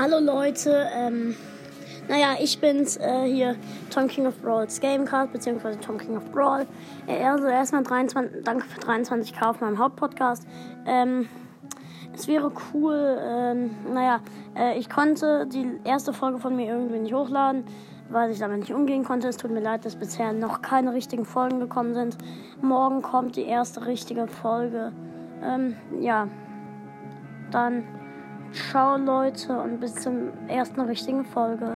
Hallo Leute, ähm, naja, ich bin's äh, hier, Tom King of Brawls Gamecast, beziehungsweise Tom King of Brawl. Äh, also erstmal 23, danke für 23k auf meinem Hauptpodcast. Ähm, es wäre cool, ähm, naja, äh, ich konnte die erste Folge von mir irgendwie nicht hochladen, weil ich damit nicht umgehen konnte. Es tut mir leid, dass bisher noch keine richtigen Folgen gekommen sind. Morgen kommt die erste richtige Folge. Ähm, ja, dann ciao Leute und bis zum ersten richtigen Folge.